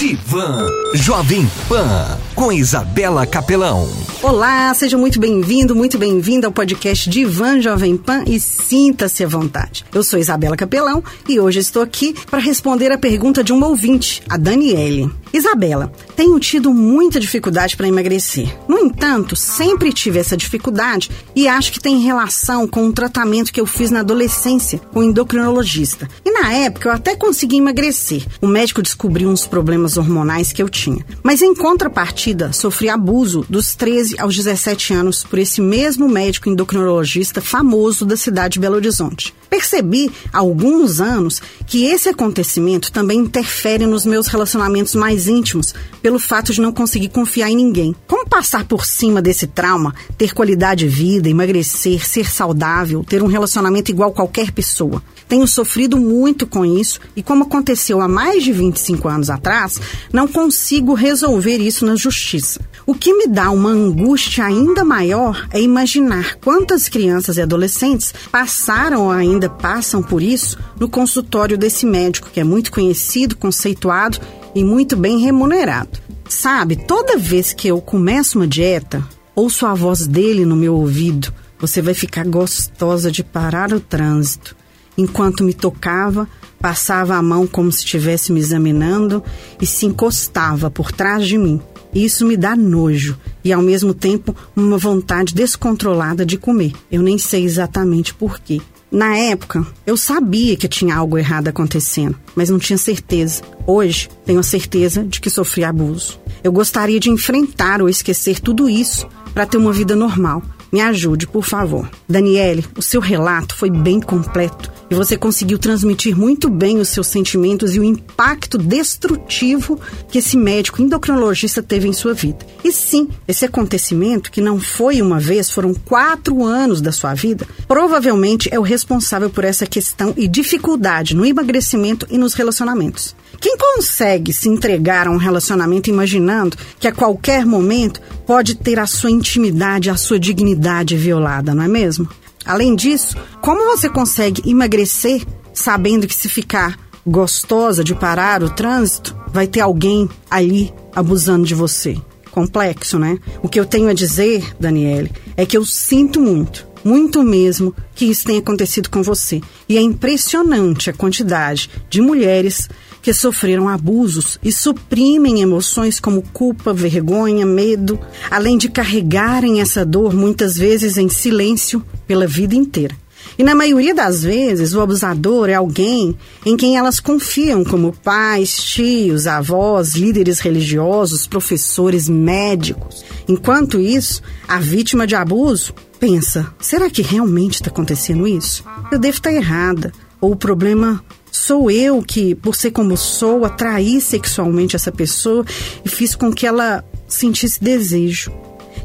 Divan. Jovem Pan com Isabela Capelão. Olá, seja muito bem-vindo, muito bem-vinda ao podcast Divan Jovem Pan e sinta-se à vontade. Eu sou Isabela Capelão e hoje estou aqui para responder a pergunta de uma ouvinte, a Daniele. Isabela, tenho tido muita dificuldade para emagrecer. No entanto, sempre tive essa dificuldade e acho que tem relação com um tratamento que eu fiz na adolescência com um endocrinologista. E na época eu até consegui emagrecer. O médico descobriu uns problemas hormonais que eu tinha. Mas em contrapartida, sofri abuso dos 13 aos 17 anos por esse mesmo médico endocrinologista famoso da cidade de Belo Horizonte. Percebi há alguns anos que esse acontecimento também interfere nos meus relacionamentos mais íntimos, pelo fato de não conseguir confiar em ninguém. Como passar por cima desse trauma, ter qualidade de vida, emagrecer, ser saudável, ter um relacionamento igual qualquer pessoa? Tenho sofrido muito com isso e, como aconteceu há mais de 25 anos atrás, não consigo resolver isso na justiça. O que me dá uma angústia ainda maior é imaginar quantas crianças e adolescentes passaram ou ainda passam por isso no consultório desse médico, que é muito conhecido, conceituado e muito bem remunerado. Sabe, toda vez que eu começo uma dieta, ouço a voz dele no meu ouvido. Você vai ficar gostosa de parar o trânsito enquanto me tocava, passava a mão como se estivesse me examinando e se encostava por trás de mim. Isso me dá nojo e, ao mesmo tempo, uma vontade descontrolada de comer. Eu nem sei exatamente porquê. Na época, eu sabia que tinha algo errado acontecendo, mas não tinha certeza. Hoje, tenho a certeza de que sofri abuso. Eu gostaria de enfrentar ou esquecer tudo isso para ter uma vida normal. Me ajude, por favor. Daniele, o seu relato foi bem completo e você conseguiu transmitir muito bem os seus sentimentos e o impacto destrutivo que esse médico endocrinologista teve em sua vida. E sim, esse acontecimento, que não foi uma vez, foram quatro anos da sua vida, provavelmente é o responsável por essa questão e dificuldade no emagrecimento e nos relacionamentos. Quem consegue se entregar a um relacionamento imaginando que a qualquer momento pode ter a sua intimidade, a sua dignidade violada, não é mesmo? Além disso, como você consegue emagrecer sabendo que se ficar gostosa de parar o trânsito, vai ter alguém ali abusando de você? Complexo, né? O que eu tenho a dizer, Daniele, é que eu sinto muito, muito mesmo, que isso tenha acontecido com você. E é impressionante a quantidade de mulheres que sofreram abusos e suprimem emoções como culpa, vergonha, medo, além de carregarem essa dor muitas vezes em silêncio pela vida inteira. E na maioria das vezes, o abusador é alguém em quem elas confiam, como pais, tios, avós, líderes religiosos, professores, médicos. Enquanto isso, a vítima de abuso pensa: será que realmente está acontecendo isso? Eu devo estar errada. Ou o problema Sou eu que, por ser como sou, atraí sexualmente essa pessoa e fiz com que ela sentisse desejo.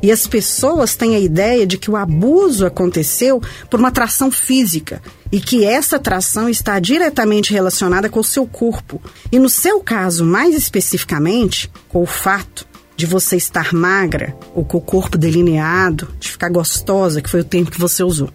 E as pessoas têm a ideia de que o abuso aconteceu por uma atração física e que essa atração está diretamente relacionada com o seu corpo. E no seu caso, mais especificamente, com o fato de você estar magra ou com o corpo delineado, de ficar gostosa, que foi o tempo que você usou.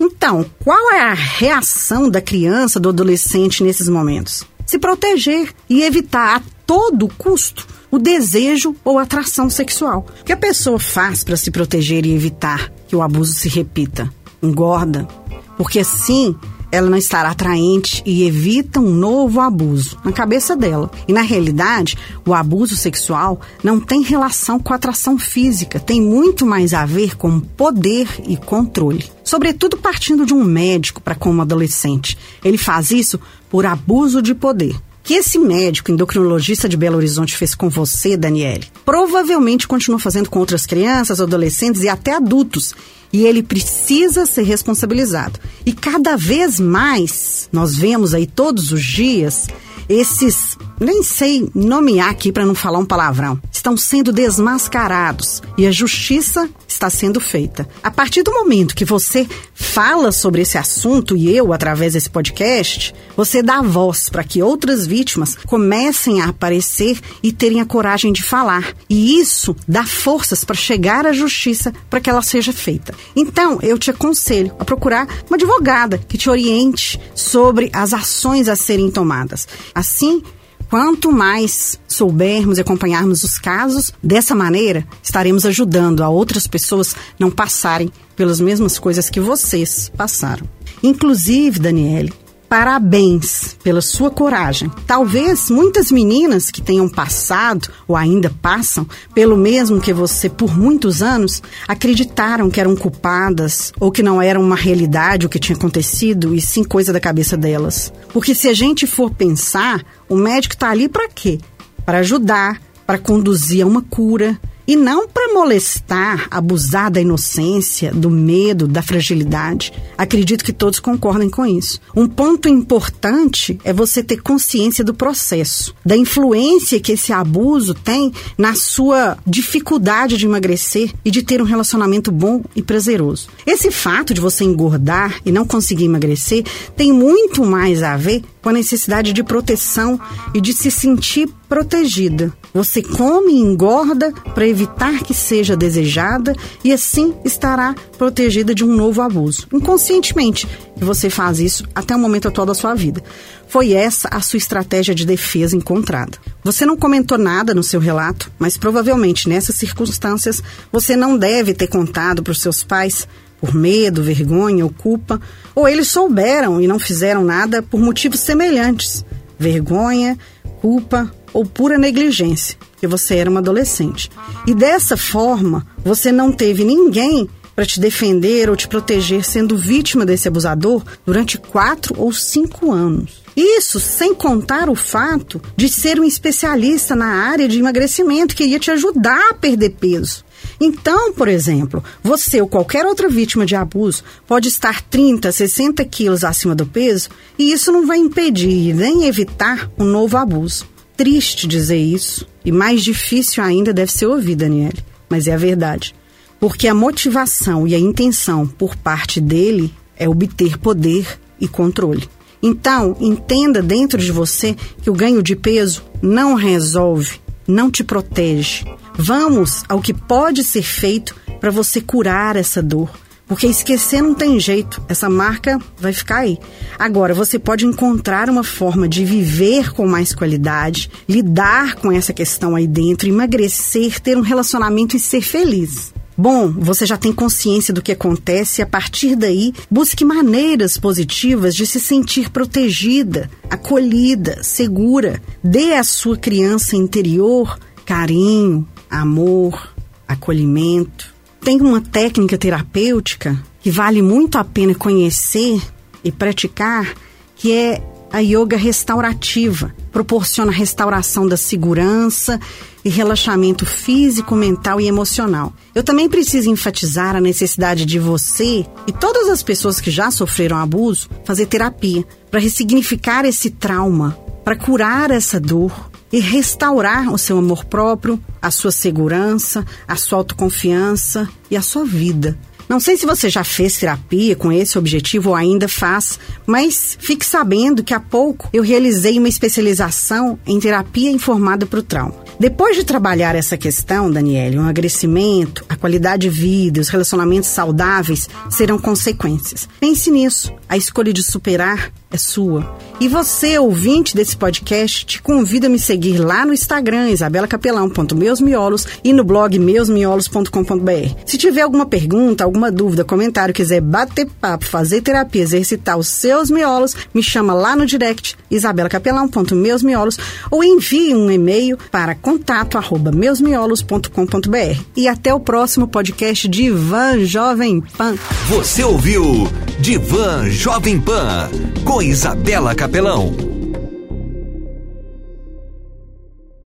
Então, qual é a reação da criança, do adolescente nesses momentos? Se proteger e evitar a todo custo o desejo ou atração sexual. O que a pessoa faz para se proteger e evitar que o abuso se repita? Engorda. Porque assim ela não estará atraente e evita um novo abuso na cabeça dela. E na realidade, o abuso sexual não tem relação com a atração física, tem muito mais a ver com poder e controle. Sobretudo partindo de um médico para como adolescente. Ele faz isso por abuso de poder que esse médico endocrinologista de Belo Horizonte fez com você, Daniele, provavelmente continua fazendo com outras crianças, adolescentes e até adultos e ele precisa ser responsabilizado. E cada vez mais nós vemos aí todos os dias esses, nem sei nomear aqui para não falar um palavrão, estão sendo desmascarados e a justiça está sendo feita. A partir do momento que você fala sobre esse assunto e eu, através desse podcast, você dá voz para que outras vítimas comecem a aparecer e terem a coragem de falar. E isso dá forças para chegar à justiça para que ela seja feita. Então, eu te aconselho a procurar uma advogada que te oriente sobre as ações a serem tomadas. Assim, Quanto mais soubermos e acompanharmos os casos, dessa maneira estaremos ajudando a outras pessoas não passarem pelas mesmas coisas que vocês passaram. Inclusive, Daniele, Parabéns pela sua coragem. Talvez muitas meninas que tenham passado ou ainda passam pelo mesmo que você por muitos anos acreditaram que eram culpadas ou que não era uma realidade o que tinha acontecido e sim coisa da cabeça delas. Porque se a gente for pensar, o médico está ali para quê? Para ajudar, para conduzir a uma cura e não para molestar, abusar da inocência, do medo, da fragilidade. Acredito que todos concordem com isso. Um ponto importante é você ter consciência do processo, da influência que esse abuso tem na sua dificuldade de emagrecer e de ter um relacionamento bom e prazeroso. Esse fato de você engordar e não conseguir emagrecer tem muito mais a ver com a necessidade de proteção e de se sentir protegida. Você come e engorda para evitar que seja desejada e assim estará protegida de um novo abuso. Inconscientemente, você faz isso até o momento atual da sua vida. Foi essa a sua estratégia de defesa encontrada. Você não comentou nada no seu relato, mas provavelmente nessas circunstâncias você não deve ter contado para os seus pais por medo, vergonha ou culpa, ou eles souberam e não fizeram nada por motivos semelhantes, vergonha, culpa ou pura negligência, que você era uma adolescente. E dessa forma, você não teve ninguém para te defender ou te proteger sendo vítima desse abusador durante quatro ou cinco anos. Isso sem contar o fato de ser um especialista na área de emagrecimento que ia te ajudar a perder peso. Então, por exemplo, você ou qualquer outra vítima de abuso pode estar 30, 60 quilos acima do peso e isso não vai impedir nem evitar um novo abuso. Triste dizer isso e mais difícil ainda deve ser ouvir, Daniele, mas é a verdade. Porque a motivação e a intenção por parte dele é obter poder e controle. Então, entenda dentro de você que o ganho de peso não resolve, não te protege. Vamos ao que pode ser feito para você curar essa dor. Porque esquecer não tem jeito, essa marca vai ficar aí. Agora, você pode encontrar uma forma de viver com mais qualidade, lidar com essa questão aí dentro, emagrecer, ter um relacionamento e ser feliz. Bom, você já tem consciência do que acontece e a partir daí busque maneiras positivas de se sentir protegida, acolhida, segura. Dê à sua criança interior carinho, amor, acolhimento. Tem uma técnica terapêutica que vale muito a pena conhecer e praticar, que é a yoga restaurativa. Proporciona restauração da segurança e relaxamento físico, mental e emocional. Eu também preciso enfatizar a necessidade de você e todas as pessoas que já sofreram abuso fazer terapia para ressignificar esse trauma, para curar essa dor e restaurar o seu amor próprio, a sua segurança, a sua autoconfiança e a sua vida. Não sei se você já fez terapia com esse objetivo ou ainda faz, mas fique sabendo que há pouco eu realizei uma especialização em terapia informada para o trauma. Depois de trabalhar essa questão, Daniele, o emagrecimento, a qualidade de vida, os relacionamentos saudáveis serão consequências. Pense nisso. A escolha de superar é sua. E você, ouvinte desse podcast, te convido a me seguir lá no Instagram, isabelacapelão.meusmiolos e no blog meusmiolos.com.br. Se tiver alguma pergunta, alguma dúvida, comentário, quiser bater papo, fazer terapia, exercitar os seus miolos, me chama lá no direct, isabelacapelão.meusmiolos ou envie um e-mail para contato arroba meusmiolos.com.br. E até o próximo podcast de Ivan Jovem Pan. Você ouviu Divan Jovem Pan com Isabela Capelão.